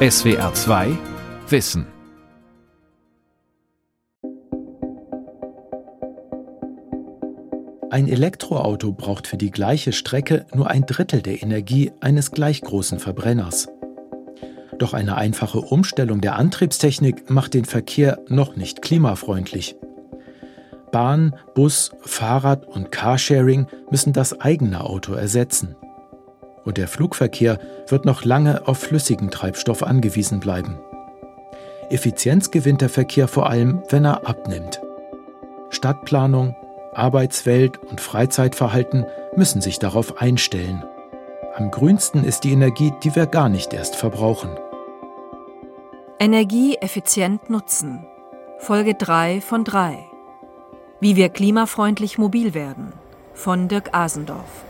SWR 2 Wissen Ein Elektroauto braucht für die gleiche Strecke nur ein Drittel der Energie eines gleich großen Verbrenners. Doch eine einfache Umstellung der Antriebstechnik macht den Verkehr noch nicht klimafreundlich. Bahn, Bus, Fahrrad und Carsharing müssen das eigene Auto ersetzen. Und der Flugverkehr wird noch lange auf flüssigen Treibstoff angewiesen bleiben. Effizienz gewinnt der Verkehr vor allem, wenn er abnimmt. Stadtplanung, Arbeitswelt und Freizeitverhalten müssen sich darauf einstellen. Am grünsten ist die Energie, die wir gar nicht erst verbrauchen. Energie effizient nutzen. Folge 3 von 3. Wie wir klimafreundlich mobil werden. Von Dirk Asendorf.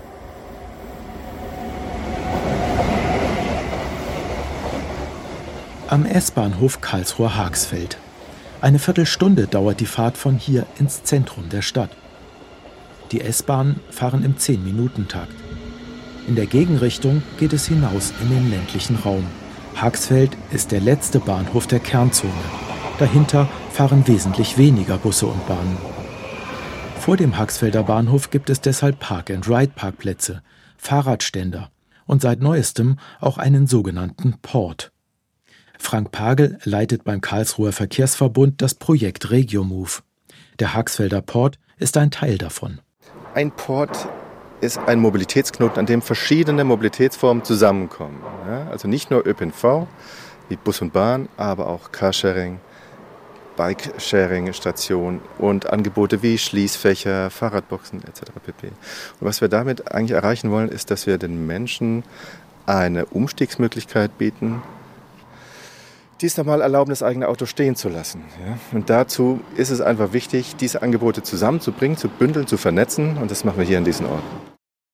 Am S-Bahnhof Karlsruhe-Haagsfeld. Eine Viertelstunde dauert die Fahrt von hier ins Zentrum der Stadt. Die S-Bahnen fahren im 10-Minuten-Takt. In der Gegenrichtung geht es hinaus in den ländlichen Raum. Haagsfeld ist der letzte Bahnhof der Kernzone. Dahinter fahren wesentlich weniger Busse und Bahnen. Vor dem Haagsfelder Bahnhof gibt es deshalb Park-and-Ride-Parkplätze, Fahrradständer und seit neuestem auch einen sogenannten Port. Frank Pagel leitet beim Karlsruher Verkehrsverbund das Projekt RegioMove. Der Haagsfelder Port ist ein Teil davon. Ein Port ist ein Mobilitätsknoten, an dem verschiedene Mobilitätsformen zusammenkommen. Ja, also nicht nur ÖPNV wie Bus und Bahn, aber auch Carsharing, Bike-Sharing-Stationen und Angebote wie Schließfächer, Fahrradboxen etc. pp. Und was wir damit eigentlich erreichen wollen, ist, dass wir den Menschen eine Umstiegsmöglichkeit bieten, dies nochmal erlauben, das eigene Auto stehen zu lassen. Ja? Und dazu ist es einfach wichtig, diese Angebote zusammenzubringen, zu bündeln, zu vernetzen. Und das machen wir hier an diesen Orten.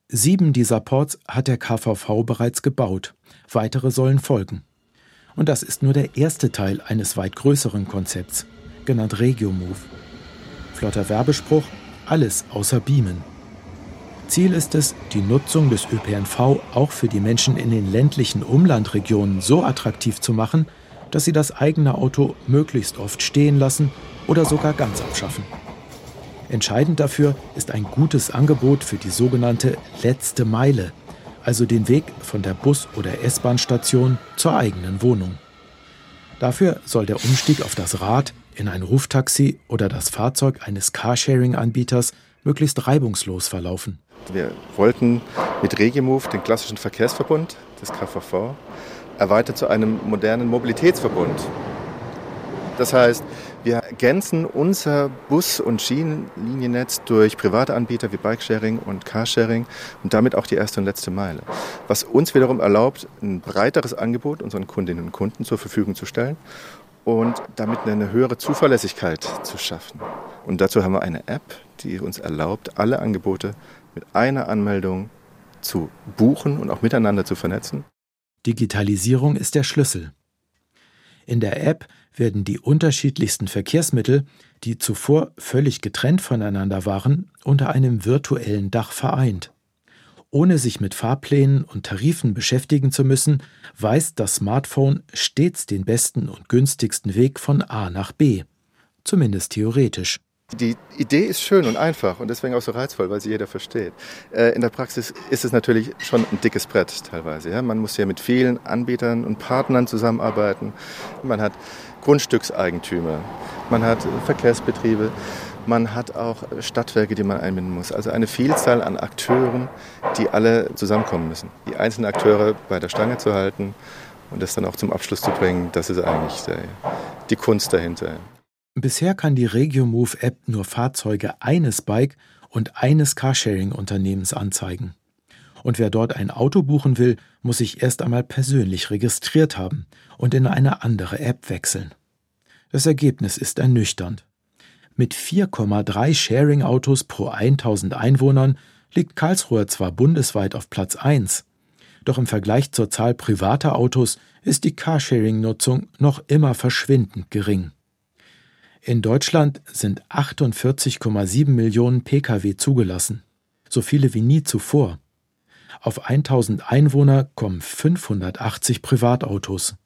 Sieben dieser Ports hat der KVV bereits gebaut. Weitere sollen folgen. Und das ist nur der erste Teil eines weit größeren Konzepts, genannt RegioMove. Flotter Werbespruch, alles außer Beamen. Ziel ist es, die Nutzung des ÖPNV auch für die Menschen in den ländlichen Umlandregionen so attraktiv zu machen, dass sie das eigene Auto möglichst oft stehen lassen oder sogar ganz abschaffen. Entscheidend dafür ist ein gutes Angebot für die sogenannte letzte Meile, also den Weg von der Bus- oder S-Bahn-Station zur eigenen Wohnung. Dafür soll der Umstieg auf das Rad in ein Ruftaxi oder das Fahrzeug eines Carsharing-Anbieters möglichst reibungslos verlaufen. Wir wollten mit Regimove den klassischen Verkehrsverbund des KVV erweitert zu einem modernen Mobilitätsverbund. Das heißt, wir ergänzen unser Bus- und Schienenliniennetz durch private Anbieter wie Bikesharing und Carsharing und damit auch die erste und letzte Meile. Was uns wiederum erlaubt, ein breiteres Angebot unseren Kundinnen und Kunden zur Verfügung zu stellen und damit eine höhere Zuverlässigkeit zu schaffen. Und dazu haben wir eine App, die uns erlaubt, alle Angebote mit einer Anmeldung zu buchen und auch miteinander zu vernetzen. Digitalisierung ist der Schlüssel. In der App werden die unterschiedlichsten Verkehrsmittel, die zuvor völlig getrennt voneinander waren, unter einem virtuellen Dach vereint. Ohne sich mit Fahrplänen und Tarifen beschäftigen zu müssen, weist das Smartphone stets den besten und günstigsten Weg von A nach B. Zumindest theoretisch. Die Idee ist schön und einfach und deswegen auch so reizvoll, weil sie jeder versteht. Äh, in der Praxis ist es natürlich schon ein dickes Brett teilweise. Man muss ja mit vielen Anbietern und Partnern zusammenarbeiten. Man hat Grundstückseigentümer, man hat Verkehrsbetriebe, man hat auch Stadtwerke, die man einbinden muss. Also eine Vielzahl an Akteuren, die alle zusammenkommen müssen. Die einzelnen Akteure bei der Stange zu halten und das dann auch zum Abschluss zu bringen, das ist eigentlich die Kunst dahinter. Bisher kann die RegioMove-App nur Fahrzeuge eines Bike- und eines Carsharing-Unternehmens anzeigen. Und wer dort ein Auto buchen will, muss sich erst einmal persönlich registriert haben und in eine andere App wechseln. Das Ergebnis ist ernüchternd. Mit 4,3 Sharing-Autos pro 1000 Einwohnern liegt Karlsruhe zwar bundesweit auf Platz 1, doch im Vergleich zur Zahl privater Autos ist die Carsharing-Nutzung noch immer verschwindend gering. In Deutschland sind 48,7 Millionen Pkw zugelassen, so viele wie nie zuvor. Auf 1000 Einwohner kommen 580 Privatautos.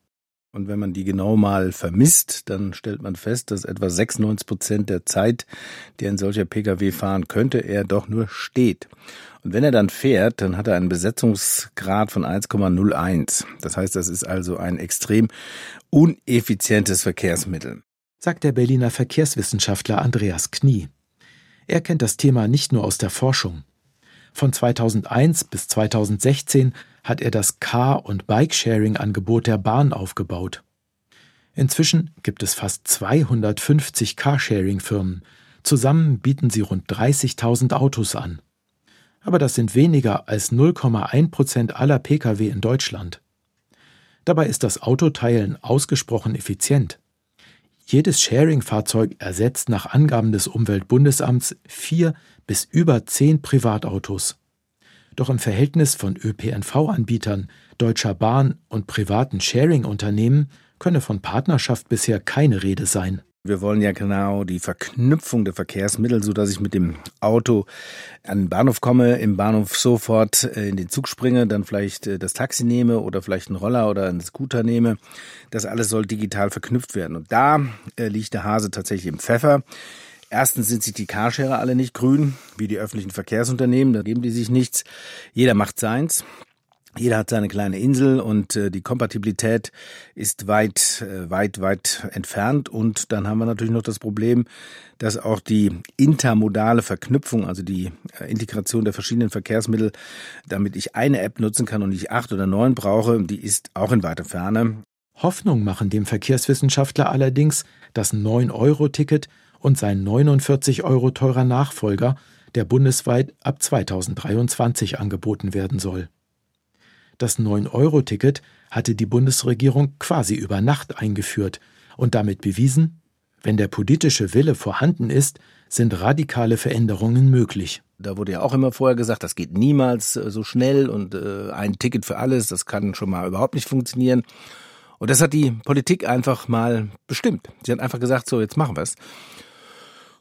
Und wenn man die genau mal vermisst, dann stellt man fest, dass etwa 96 Prozent der Zeit, die ein solcher Pkw fahren könnte, er doch nur steht. Und wenn er dann fährt, dann hat er einen Besetzungsgrad von 1,01. Das heißt, das ist also ein extrem uneffizientes Verkehrsmittel. Sagt der Berliner Verkehrswissenschaftler Andreas Knie. Er kennt das Thema nicht nur aus der Forschung. Von 2001 bis 2016 hat er das Car- und Bikesharing-Angebot der Bahn aufgebaut. Inzwischen gibt es fast 250 Carsharing-Firmen. Zusammen bieten sie rund 30.000 Autos an. Aber das sind weniger als 0,1 Prozent aller Pkw in Deutschland. Dabei ist das Autoteilen ausgesprochen effizient. Jedes Sharing-Fahrzeug ersetzt nach Angaben des Umweltbundesamts vier bis über zehn Privatautos. Doch im Verhältnis von ÖPNV-Anbietern, Deutscher Bahn und privaten Sharing-Unternehmen könne von Partnerschaft bisher keine Rede sein. Wir wollen ja genau die Verknüpfung der Verkehrsmittel, so dass ich mit dem Auto an den Bahnhof komme, im Bahnhof sofort äh, in den Zug springe, dann vielleicht äh, das Taxi nehme oder vielleicht einen Roller oder einen Scooter nehme. Das alles soll digital verknüpft werden. Und da äh, liegt der Hase tatsächlich im Pfeffer. Erstens sind sich die Carsharer alle nicht grün, wie die öffentlichen Verkehrsunternehmen, da geben die sich nichts. Jeder macht seins. Jeder hat seine kleine Insel und äh, die Kompatibilität ist weit, äh, weit, weit entfernt. Und dann haben wir natürlich noch das Problem, dass auch die intermodale Verknüpfung, also die äh, Integration der verschiedenen Verkehrsmittel, damit ich eine App nutzen kann und nicht acht oder neun brauche, die ist auch in weiter Ferne. Hoffnung machen dem Verkehrswissenschaftler allerdings das 9-Euro-Ticket und sein 49 Euro teurer Nachfolger, der bundesweit ab 2023 angeboten werden soll. Das 9-Euro-Ticket hatte die Bundesregierung quasi über Nacht eingeführt und damit bewiesen, wenn der politische Wille vorhanden ist, sind radikale Veränderungen möglich. Da wurde ja auch immer vorher gesagt, das geht niemals äh, so schnell und äh, ein Ticket für alles, das kann schon mal überhaupt nicht funktionieren. Und das hat die Politik einfach mal bestimmt. Sie hat einfach gesagt, so, jetzt machen wir es.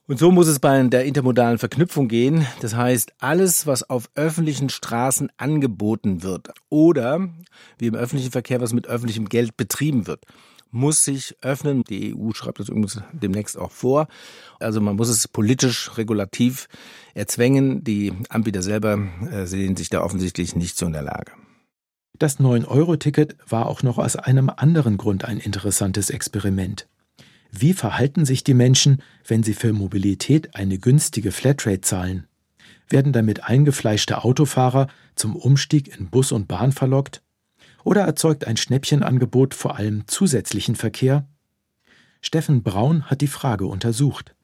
Und so muss es bei der intermodalen Verknüpfung gehen. Das heißt, alles, was auf öffentlichen Straßen angeboten wird oder wie im öffentlichen Verkehr, was mit öffentlichem Geld betrieben wird, muss sich öffnen. Die EU schreibt das übrigens demnächst auch vor. Also man muss es politisch regulativ erzwängen. Die Anbieter selber äh, sehen sich da offensichtlich nicht so in der Lage. Das 9-Euro-Ticket war auch noch aus einem anderen Grund ein interessantes Experiment. Wie verhalten sich die Menschen, wenn sie für Mobilität eine günstige Flatrate zahlen? Werden damit eingefleischte Autofahrer zum Umstieg in Bus und Bahn verlockt? Oder erzeugt ein Schnäppchenangebot vor allem zusätzlichen Verkehr? Steffen Braun hat die Frage untersucht.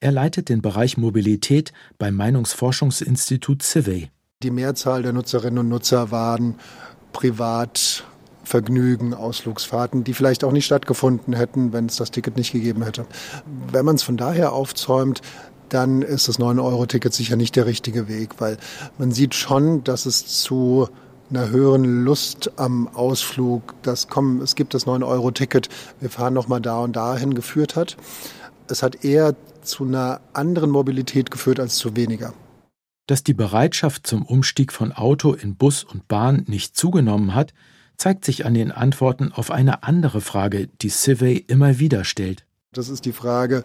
Er leitet den Bereich Mobilität beim Meinungsforschungsinstitut Civey. Die Mehrzahl der Nutzerinnen und Nutzer waren privat Vergnügen, Ausflugsfahrten, die vielleicht auch nicht stattgefunden hätten, wenn es das Ticket nicht gegeben hätte. Wenn man es von daher aufzäumt, dann ist das 9-Euro-Ticket sicher nicht der richtige Weg, weil man sieht schon, dass es zu einer höheren Lust am Ausflug, das kommen, es gibt das 9-Euro-Ticket, wir fahren nochmal da und dahin geführt hat. Es hat eher zu einer anderen Mobilität geführt als zu weniger. Dass die Bereitschaft zum Umstieg von Auto in Bus und Bahn nicht zugenommen hat, zeigt sich an den Antworten auf eine andere Frage, die Civey immer wieder stellt. Das ist die Frage,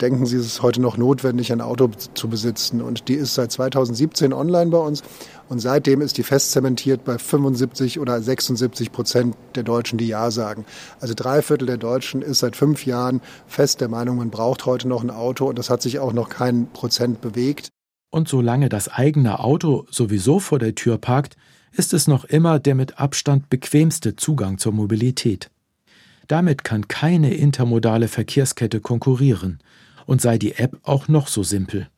denken Sie, es ist heute noch notwendig, ein Auto zu besitzen? Und die ist seit 2017 online bei uns. Und seitdem ist die fest zementiert bei 75 oder 76 Prozent der Deutschen, die Ja sagen. Also drei Viertel der Deutschen ist seit fünf Jahren fest der Meinung, man braucht heute noch ein Auto. Und das hat sich auch noch kein Prozent bewegt. Und solange das eigene Auto sowieso vor der Tür parkt, ist es noch immer der mit Abstand bequemste Zugang zur Mobilität. Damit kann keine intermodale Verkehrskette konkurrieren und sei die App auch noch so simpel.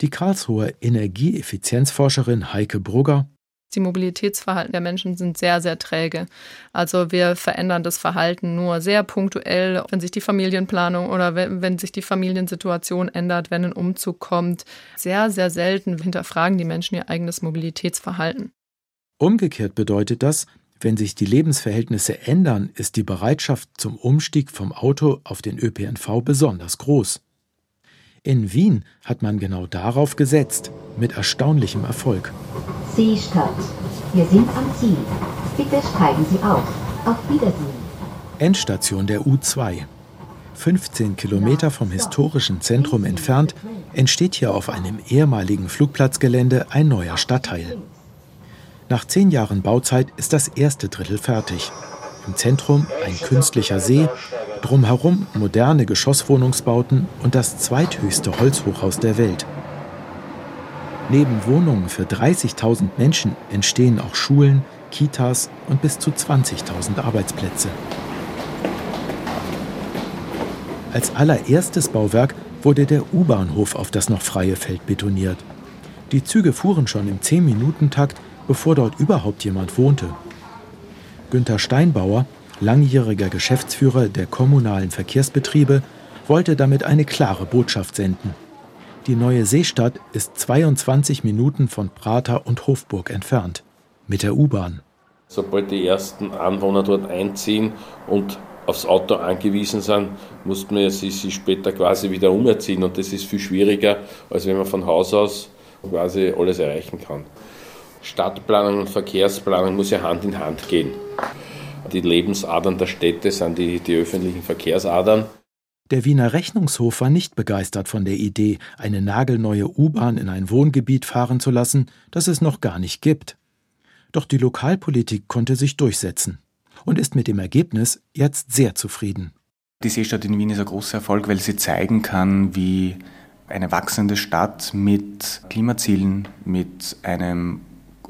Die Karlsruher Energieeffizienzforscherin Heike Brugger die Mobilitätsverhalten der Menschen sind sehr, sehr träge. Also wir verändern das Verhalten nur sehr punktuell, wenn sich die Familienplanung oder wenn, wenn, sich die Familiensituation ändert, wenn ein Umzug kommt. Sehr, sehr selten hinterfragen die Menschen ihr eigenes Mobilitätsverhalten. Umgekehrt bedeutet das, wenn sich die Lebensverhältnisse ändern, ist die Bereitschaft zum Umstieg vom Auto auf den ÖPNV besonders groß. In Wien hat man genau darauf gesetzt, mit erstaunlichem Erfolg. Seestadt. Wir sind am Ziel. Bitte steigen Sie auf. Auf Wiedersehen. Endstation der U2. 15 Kilometer vom historischen Zentrum entfernt entsteht hier auf einem ehemaligen Flugplatzgelände ein neuer Stadtteil. Nach zehn Jahren Bauzeit ist das erste Drittel fertig. Im Zentrum ein künstlicher See, drumherum moderne Geschosswohnungsbauten und das zweithöchste Holzhochhaus der Welt. Neben Wohnungen für 30.000 Menschen entstehen auch Schulen, Kitas und bis zu 20.000 Arbeitsplätze. Als allererstes Bauwerk wurde der U-Bahnhof auf das noch freie Feld betoniert. Die Züge fuhren schon im 10-Minuten-Takt, bevor dort überhaupt jemand wohnte. Günter Steinbauer, langjähriger Geschäftsführer der kommunalen Verkehrsbetriebe, wollte damit eine klare Botschaft senden. Die neue Seestadt ist 22 Minuten von Prater und Hofburg entfernt. Mit der U-Bahn. Sobald die ersten Anwohner dort einziehen und aufs Auto angewiesen sind, muss man sie, sie später quasi wieder umerziehen. Und das ist viel schwieriger, als wenn man von Haus aus quasi alles erreichen kann. Stadtplanung und Verkehrsplanung muss ja Hand in Hand gehen. Die Lebensadern der Städte sind die, die öffentlichen Verkehrsadern. Der Wiener Rechnungshof war nicht begeistert von der Idee, eine nagelneue U-Bahn in ein Wohngebiet fahren zu lassen, das es noch gar nicht gibt. Doch die Lokalpolitik konnte sich durchsetzen und ist mit dem Ergebnis jetzt sehr zufrieden. Die Seestadt in Wien ist ein großer Erfolg, weil sie zeigen kann, wie eine wachsende Stadt mit Klimazielen, mit einem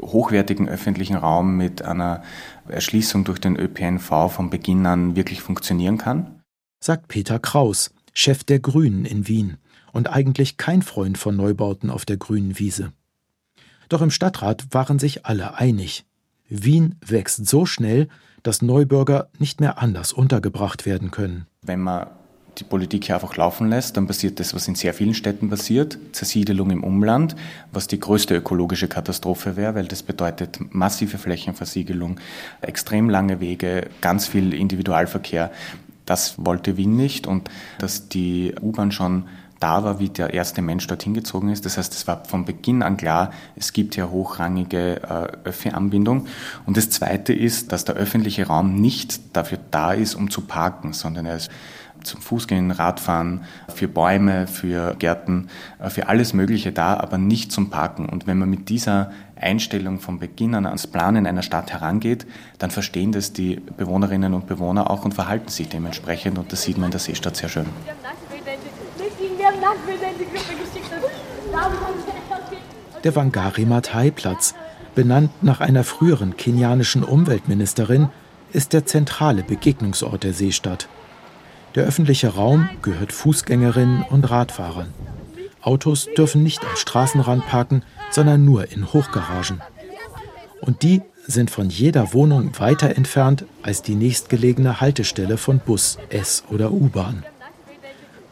hochwertigen öffentlichen Raum, mit einer Erschließung durch den ÖPNV von Beginn an wirklich funktionieren kann. Sagt Peter Kraus, Chef der Grünen in Wien und eigentlich kein Freund von Neubauten auf der grünen Wiese. Doch im Stadtrat waren sich alle einig. Wien wächst so schnell, dass Neubürger nicht mehr anders untergebracht werden können. Wenn man die Politik hier einfach laufen lässt, dann passiert das, was in sehr vielen Städten passiert, Zersiedelung im Umland, was die größte ökologische Katastrophe wäre, weil das bedeutet massive Flächenversiegelung, extrem lange Wege, ganz viel Individualverkehr. Das wollte Wien nicht und dass die U-Bahn schon da war, wie der erste Mensch dorthin gezogen ist. Das heißt, es war von Beginn an klar, es gibt hier hochrangige äh, Öffi-Anbindung. Und das Zweite ist, dass der öffentliche Raum nicht dafür da ist, um zu parken, sondern er ist zum Fußgehen, Radfahren, für Bäume, für Gärten, äh, für alles Mögliche da, aber nicht zum Parken. Und wenn man mit dieser Einstellung von Beginn an ans Planen einer Stadt herangeht, dann verstehen das die Bewohnerinnen und Bewohner auch und verhalten sich dementsprechend. Und das sieht man in der Seestadt sehr schön. Der Wangari Maathai-Platz, benannt nach einer früheren kenianischen Umweltministerin, ist der zentrale Begegnungsort der Seestadt. Der öffentliche Raum gehört Fußgängerinnen und Radfahrern. Autos dürfen nicht am Straßenrand parken, sondern nur in Hochgaragen. Und die sind von jeder Wohnung weiter entfernt als die nächstgelegene Haltestelle von Bus, S oder U-Bahn.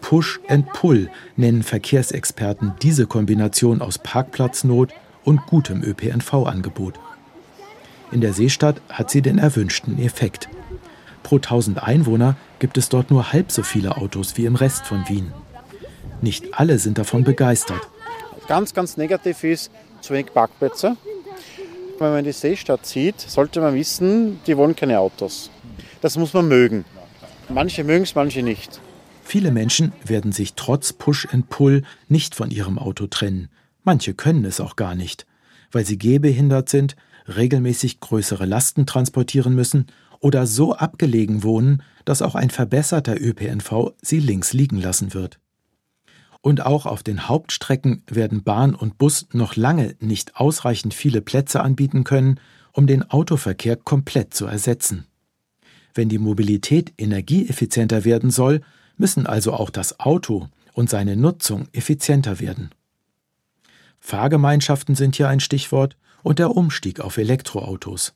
Push and Pull nennen Verkehrsexperten diese Kombination aus Parkplatznot und gutem ÖPNV-Angebot. In der Seestadt hat sie den erwünschten Effekt. Pro 1000 Einwohner gibt es dort nur halb so viele Autos wie im Rest von Wien. Nicht alle sind davon begeistert. Ganz, ganz negativ ist zu wenig Parkplätze. Wenn man die Seestadt sieht, sollte man wissen, die wollen keine Autos. Das muss man mögen. Manche mögen es, manche nicht. Viele Menschen werden sich trotz Push and Pull nicht von ihrem Auto trennen. Manche können es auch gar nicht, weil sie gehbehindert sind, regelmäßig größere Lasten transportieren müssen oder so abgelegen wohnen, dass auch ein verbesserter ÖPNV sie links liegen lassen wird. Und auch auf den Hauptstrecken werden Bahn und Bus noch lange nicht ausreichend viele Plätze anbieten können, um den Autoverkehr komplett zu ersetzen. Wenn die Mobilität energieeffizienter werden soll, müssen also auch das Auto und seine Nutzung effizienter werden. Fahrgemeinschaften sind hier ein Stichwort und der Umstieg auf Elektroautos.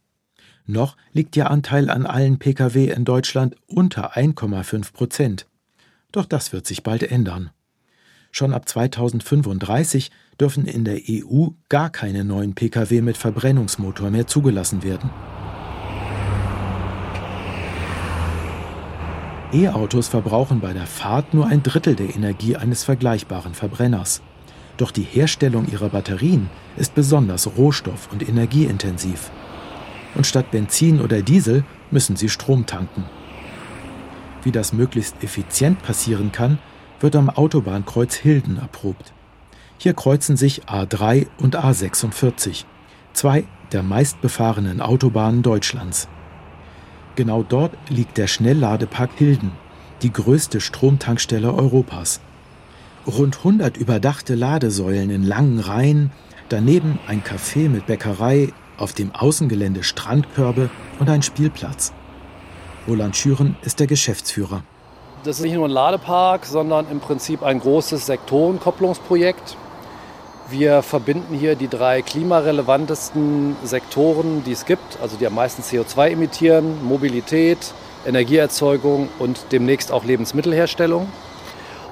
Noch liegt der Anteil an allen Pkw in Deutschland unter 1,5 Prozent. Doch das wird sich bald ändern. Schon ab 2035 dürfen in der EU gar keine neuen Pkw mit Verbrennungsmotor mehr zugelassen werden. E-Autos verbrauchen bei der Fahrt nur ein Drittel der Energie eines vergleichbaren Verbrenners. Doch die Herstellung ihrer Batterien ist besonders rohstoff- und energieintensiv. Und statt Benzin oder Diesel müssen sie Strom tanken. Wie das möglichst effizient passieren kann, wird am Autobahnkreuz Hilden erprobt. Hier kreuzen sich A3 und A46, zwei der meistbefahrenen Autobahnen Deutschlands. Genau dort liegt der Schnellladepark Hilden, die größte Stromtankstelle Europas. Rund 100 überdachte Ladesäulen in langen Reihen, daneben ein Café mit Bäckerei, auf dem Außengelände Strandkörbe und ein Spielplatz. Roland Schüren ist der Geschäftsführer. Das ist nicht nur ein Ladepark, sondern im Prinzip ein großes Sektorenkopplungsprojekt. Wir verbinden hier die drei klimarelevantesten Sektoren, die es gibt, also die am meisten CO2 emittieren, Mobilität, Energieerzeugung und demnächst auch Lebensmittelherstellung.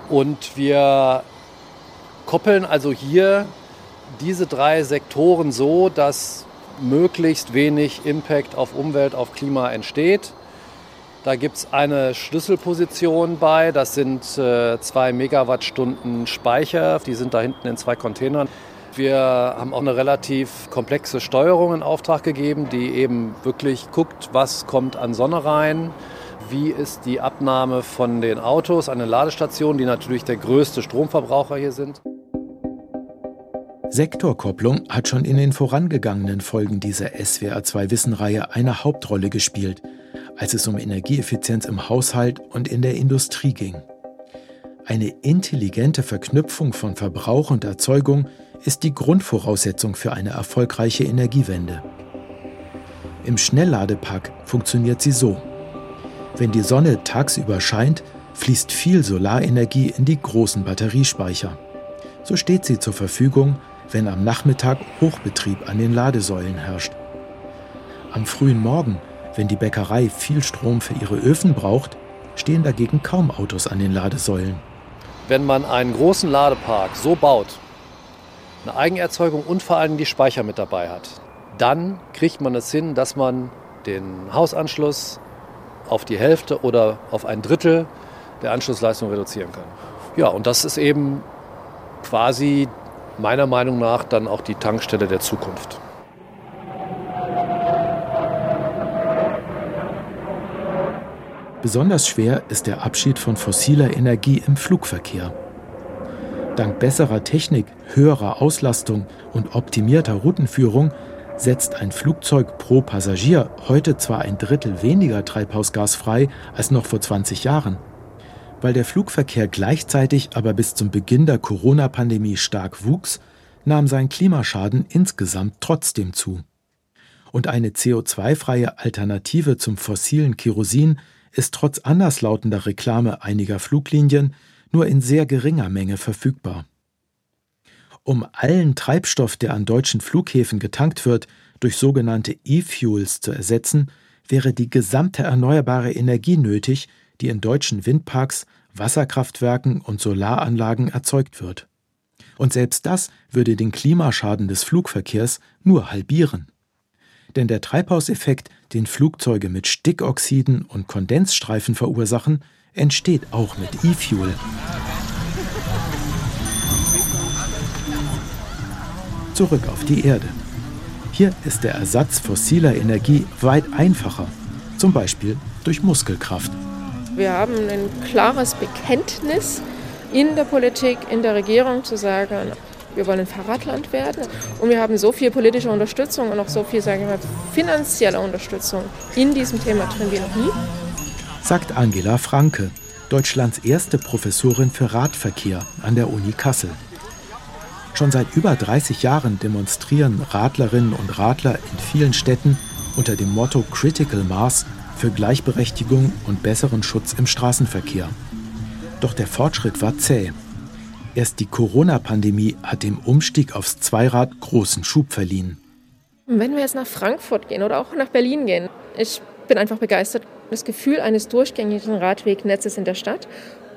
Und wir koppeln also hier diese drei Sektoren so, dass möglichst wenig Impact auf Umwelt, auf Klima entsteht. Da gibt es eine Schlüsselposition bei, das sind äh, zwei Megawattstunden Speicher, die sind da hinten in zwei Containern. Wir haben auch eine relativ komplexe Steuerung in Auftrag gegeben, die eben wirklich guckt, was kommt an Sonne rein, wie ist die Abnahme von den Autos an den Ladestationen, die natürlich der größte Stromverbraucher hier sind. Sektorkopplung hat schon in den vorangegangenen Folgen dieser SWR2-Wissenreihe eine Hauptrolle gespielt – als es um Energieeffizienz im Haushalt und in der Industrie ging. Eine intelligente Verknüpfung von Verbrauch und Erzeugung ist die Grundvoraussetzung für eine erfolgreiche Energiewende. Im Schnellladepack funktioniert sie so. Wenn die Sonne tagsüber scheint, fließt viel Solarenergie in die großen Batteriespeicher. So steht sie zur Verfügung, wenn am Nachmittag Hochbetrieb an den Ladesäulen herrscht. Am frühen Morgen wenn die Bäckerei viel Strom für ihre Öfen braucht, stehen dagegen kaum Autos an den Ladesäulen. Wenn man einen großen Ladepark so baut, eine Eigenerzeugung und vor allem die Speicher mit dabei hat, dann kriegt man es hin, dass man den Hausanschluss auf die Hälfte oder auf ein Drittel der Anschlussleistung reduzieren kann. Ja, und das ist eben quasi meiner Meinung nach dann auch die Tankstelle der Zukunft. Besonders schwer ist der Abschied von fossiler Energie im Flugverkehr. Dank besserer Technik, höherer Auslastung und optimierter Routenführung setzt ein Flugzeug pro Passagier heute zwar ein Drittel weniger Treibhausgas frei als noch vor 20 Jahren. Weil der Flugverkehr gleichzeitig aber bis zum Beginn der Corona-Pandemie stark wuchs, nahm sein Klimaschaden insgesamt trotzdem zu. Und eine CO2-freie Alternative zum fossilen Kerosin ist trotz anderslautender Reklame einiger Fluglinien nur in sehr geringer Menge verfügbar. Um allen Treibstoff, der an deutschen Flughäfen getankt wird, durch sogenannte E-Fuels zu ersetzen, wäre die gesamte erneuerbare Energie nötig, die in deutschen Windparks, Wasserkraftwerken und Solaranlagen erzeugt wird. Und selbst das würde den Klimaschaden des Flugverkehrs nur halbieren. Denn der Treibhauseffekt, den Flugzeuge mit Stickoxiden und Kondensstreifen verursachen, entsteht auch mit E-Fuel. Zurück auf die Erde. Hier ist der Ersatz fossiler Energie weit einfacher, zum Beispiel durch Muskelkraft. Wir haben ein klares Bekenntnis in der Politik, in der Regierung zu sagen, wir wollen ein Fahrradland werden und wir haben so viel politische Unterstützung und auch so viel, sage ich mal, finanzielle Unterstützung in diesem Thema drin wie noch nie. Sagt Angela Franke, Deutschlands erste Professorin für Radverkehr an der Uni Kassel. Schon seit über 30 Jahren demonstrieren Radlerinnen und Radler in vielen Städten unter dem Motto Critical Mass für Gleichberechtigung und besseren Schutz im Straßenverkehr. Doch der Fortschritt war zäh. Erst die Corona-Pandemie hat dem Umstieg aufs Zweirad großen Schub verliehen. Wenn wir jetzt nach Frankfurt gehen oder auch nach Berlin gehen, ich bin einfach begeistert. Das Gefühl eines durchgängigen Radwegnetzes in der Stadt,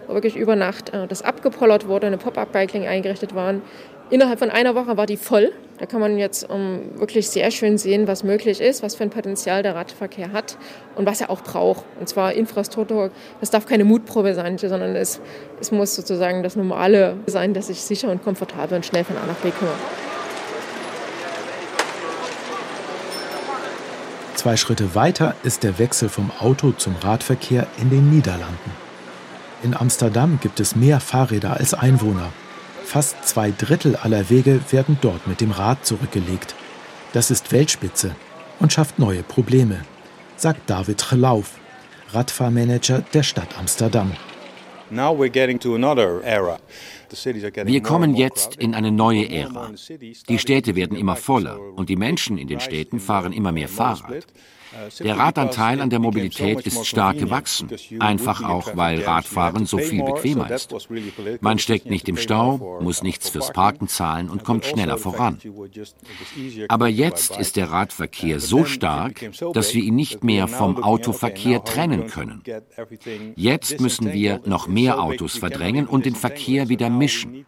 wo wirklich über Nacht äh, das abgepollert wurde, eine Pop-up-Bike-Lane eingerichtet waren, Innerhalb von einer Woche war die voll. Da kann man jetzt um, wirklich sehr schön sehen, was möglich ist, was für ein Potenzial der Radverkehr hat und was er auch braucht. Und zwar Infrastruktur. Das darf keine Mutprobe sein, sondern es, es muss sozusagen das Normale sein, dass ich sicher und komfortabel und schnell von A nach B komme. Zwei Schritte weiter ist der Wechsel vom Auto zum Radverkehr in den Niederlanden. In Amsterdam gibt es mehr Fahrräder als Einwohner. Fast zwei Drittel aller Wege werden dort mit dem Rad zurückgelegt. Das ist Weltspitze und schafft neue Probleme, sagt David Gelauf, Radfahrmanager der Stadt Amsterdam. Wir kommen jetzt in eine neue Ära. Die Städte werden immer voller und die Menschen in den Städten fahren immer mehr Fahrrad. Der Radanteil an der Mobilität ist stark gewachsen, einfach auch, weil Radfahren so viel bequemer ist. Man steckt nicht im Stau, muss nichts fürs Parken zahlen und kommt schneller voran. Aber jetzt ist der Radverkehr so stark, dass wir ihn nicht mehr vom Autoverkehr trennen können. Jetzt müssen wir noch mehr Autos verdrängen und den Verkehr wieder mischen.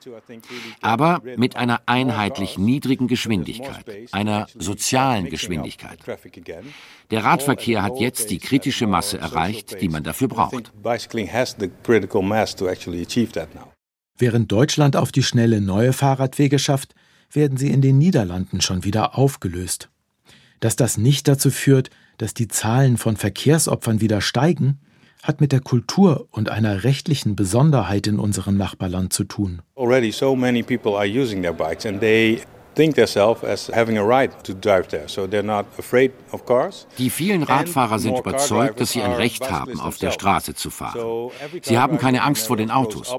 Aber mit einer einheitlich niedrigen Geschwindigkeit, einer sozialen Geschwindigkeit. Der Radverkehr hat jetzt die kritische Masse erreicht, die man dafür braucht. Während Deutschland auf die schnelle neue Fahrradwege schafft, werden sie in den Niederlanden schon wieder aufgelöst. Dass das nicht dazu führt, dass die Zahlen von Verkehrsopfern wieder steigen, hat mit der Kultur und einer rechtlichen Besonderheit in unserem Nachbarland zu tun. Already so many people are using their bikes and they die vielen Radfahrer sind überzeugt, dass sie ein Recht haben, auf der Straße zu fahren. Sie haben keine Angst vor den Autos.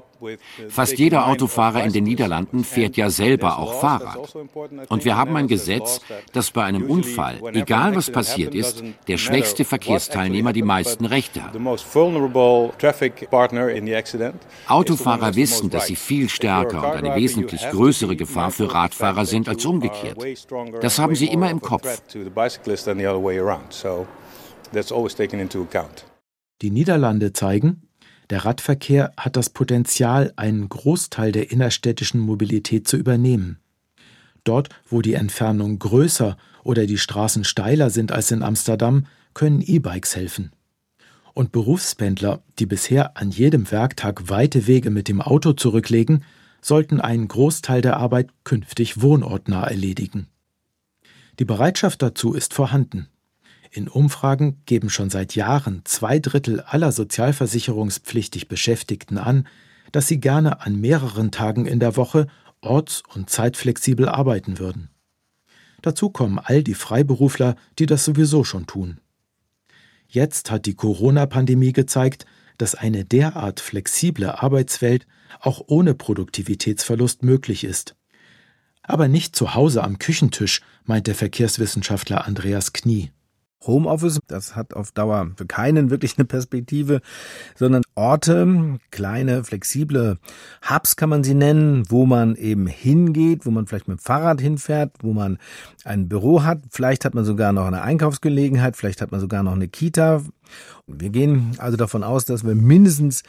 Fast jeder Autofahrer in den Niederlanden fährt ja selber auch Fahrrad. Also Und wir haben ein Gesetz, dass bei einem Unfall, egal was passiert ist, der schwächste Verkehrsteilnehmer die meisten Rechte hat. Autofahrer wissen, dass sie viel stärker und eine wesentlich größere Gefahr für Radfahrer sind als umgekehrt. Das haben sie immer im Kopf. Die Niederlande zeigen, der Radverkehr hat das Potenzial, einen Großteil der innerstädtischen Mobilität zu übernehmen. Dort, wo die Entfernungen größer oder die Straßen steiler sind als in Amsterdam, können E-Bikes helfen. Und Berufspendler, die bisher an jedem Werktag weite Wege mit dem Auto zurücklegen, sollten einen Großteil der Arbeit künftig wohnortnah erledigen. Die Bereitschaft dazu ist vorhanden. In Umfragen geben schon seit Jahren zwei Drittel aller sozialversicherungspflichtig Beschäftigten an, dass sie gerne an mehreren Tagen in der Woche orts- und zeitflexibel arbeiten würden. Dazu kommen all die Freiberufler, die das sowieso schon tun. Jetzt hat die Corona-Pandemie gezeigt, dass eine derart flexible Arbeitswelt auch ohne Produktivitätsverlust möglich ist. Aber nicht zu Hause am Küchentisch, meint der Verkehrswissenschaftler Andreas Knie. Homeoffice, das hat auf Dauer für keinen wirklich eine Perspektive, sondern Orte, kleine, flexible Hubs kann man sie nennen, wo man eben hingeht, wo man vielleicht mit dem Fahrrad hinfährt, wo man ein Büro hat, vielleicht hat man sogar noch eine Einkaufsgelegenheit, vielleicht hat man sogar noch eine Kita. Wir gehen also davon aus, dass wir mindestens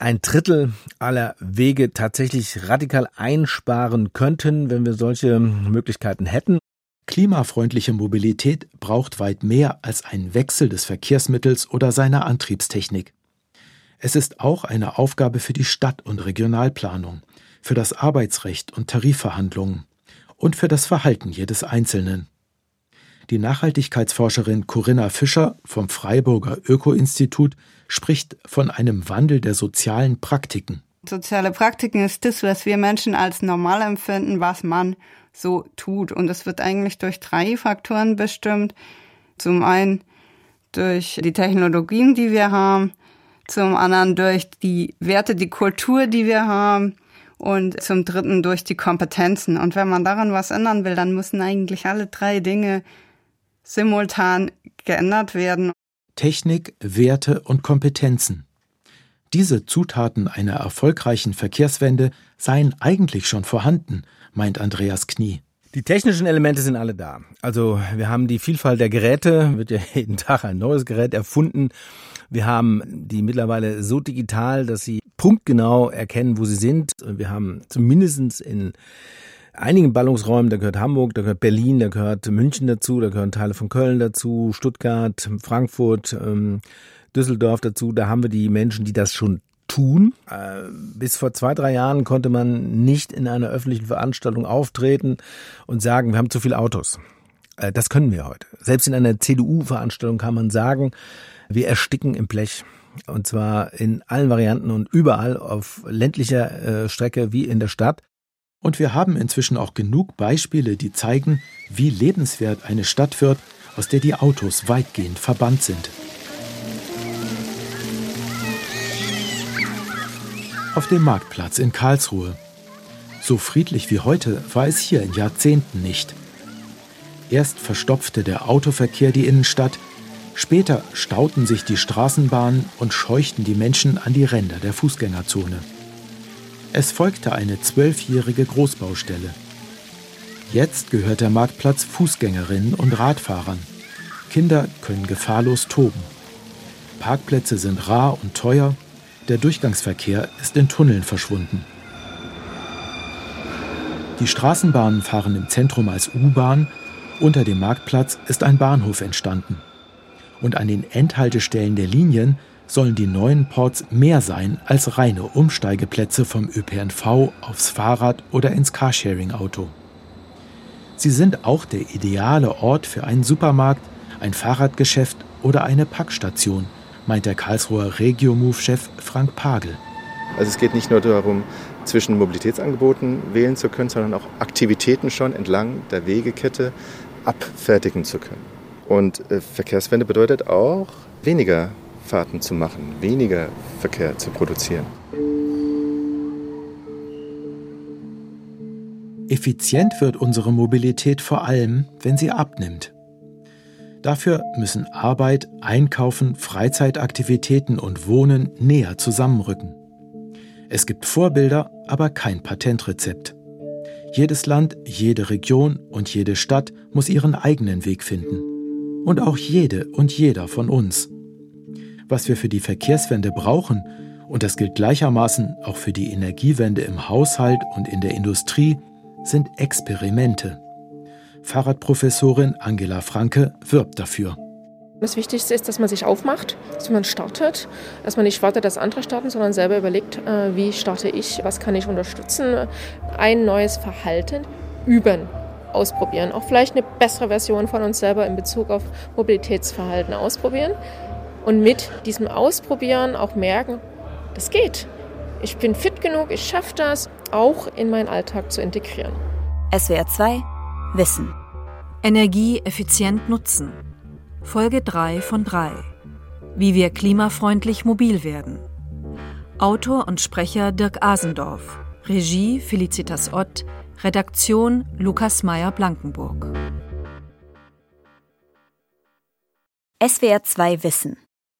ein Drittel aller Wege tatsächlich radikal einsparen könnten, wenn wir solche Möglichkeiten hätten. Klimafreundliche Mobilität braucht weit mehr als einen Wechsel des Verkehrsmittels oder seiner Antriebstechnik. Es ist auch eine Aufgabe für die Stadt- und Regionalplanung, für das Arbeitsrecht und Tarifverhandlungen und für das Verhalten jedes Einzelnen. Die Nachhaltigkeitsforscherin Corinna Fischer vom Freiburger Öko-Institut spricht von einem Wandel der sozialen Praktiken. Soziale Praktiken ist das, was wir Menschen als normal empfinden, was man so tut. Und es wird eigentlich durch drei Faktoren bestimmt. Zum einen durch die Technologien, die wir haben, zum anderen durch die Werte, die Kultur, die wir haben und zum dritten durch die Kompetenzen. Und wenn man daran was ändern will, dann müssen eigentlich alle drei Dinge simultan geändert werden. Technik, Werte und Kompetenzen. Diese Zutaten einer erfolgreichen Verkehrswende seien eigentlich schon vorhanden, meint Andreas Knie. Die technischen Elemente sind alle da. Also wir haben die Vielfalt der Geräte, wird ja jeden Tag ein neues Gerät erfunden. Wir haben die mittlerweile so digital, dass sie punktgenau erkennen, wo sie sind. Wir haben zumindest in einigen Ballungsräumen, da gehört Hamburg, da gehört Berlin, da gehört München dazu, da gehören Teile von Köln dazu, Stuttgart, Frankfurt, ähm, Düsseldorf dazu. Da haben wir die Menschen, die das schon tun. Äh, bis vor zwei, drei Jahren konnte man nicht in einer öffentlichen Veranstaltung auftreten und sagen, wir haben zu viele Autos. Äh, das können wir heute. Selbst in einer CDU-Veranstaltung kann man sagen, wir ersticken im Blech. Und zwar in allen Varianten und überall auf ländlicher äh, Strecke wie in der Stadt. Und wir haben inzwischen auch genug Beispiele, die zeigen, wie lebenswert eine Stadt wird, aus der die Autos weitgehend verbannt sind. Auf dem Marktplatz in Karlsruhe. So friedlich wie heute war es hier in Jahrzehnten nicht. Erst verstopfte der Autoverkehr die Innenstadt, später stauten sich die Straßenbahnen und scheuchten die Menschen an die Ränder der Fußgängerzone. Es folgte eine zwölfjährige Großbaustelle. Jetzt gehört der Marktplatz Fußgängerinnen und Radfahrern. Kinder können gefahrlos toben. Parkplätze sind rar und teuer, der Durchgangsverkehr ist in Tunneln verschwunden. Die Straßenbahnen fahren im Zentrum als U-Bahn, unter dem Marktplatz ist ein Bahnhof entstanden. Und an den Endhaltestellen der Linien sollen die neuen Ports mehr sein als reine Umsteigeplätze vom ÖPNV aufs Fahrrad oder ins Carsharing-Auto. Sie sind auch der ideale Ort für einen Supermarkt, ein Fahrradgeschäft oder eine Packstation, meint der Karlsruher Regiomove-Chef Frank Pagel. Also es geht nicht nur darum, zwischen Mobilitätsangeboten wählen zu können, sondern auch Aktivitäten schon entlang der Wegekette abfertigen zu können. Und äh, Verkehrswende bedeutet auch, weniger Fahrten zu machen, weniger Verkehr zu produzieren. Effizient wird unsere Mobilität vor allem, wenn sie abnimmt. Dafür müssen Arbeit, Einkaufen, Freizeitaktivitäten und Wohnen näher zusammenrücken. Es gibt Vorbilder, aber kein Patentrezept. Jedes Land, jede Region und jede Stadt muss ihren eigenen Weg finden. Und auch jede und jeder von uns. Was wir für die Verkehrswende brauchen, und das gilt gleichermaßen auch für die Energiewende im Haushalt und in der Industrie, sind Experimente. Fahrradprofessorin Angela Franke wirbt dafür. Das Wichtigste ist, dass man sich aufmacht, dass man startet, dass man nicht wartet, dass andere starten, sondern selber überlegt, äh, wie starte ich, was kann ich unterstützen, ein neues Verhalten üben, ausprobieren, auch vielleicht eine bessere Version von uns selber in Bezug auf Mobilitätsverhalten ausprobieren und mit diesem Ausprobieren auch merken, das geht. Ich bin fit genug, ich schaffe das, auch in meinen Alltag zu integrieren. SWR 2 Wissen. Energie effizient nutzen. Folge 3 von 3. Wie wir klimafreundlich mobil werden. Autor und Sprecher Dirk Asendorf. Regie Felicitas Ott. Redaktion Lukas Meyer-Blankenburg. SWR 2 Wissen.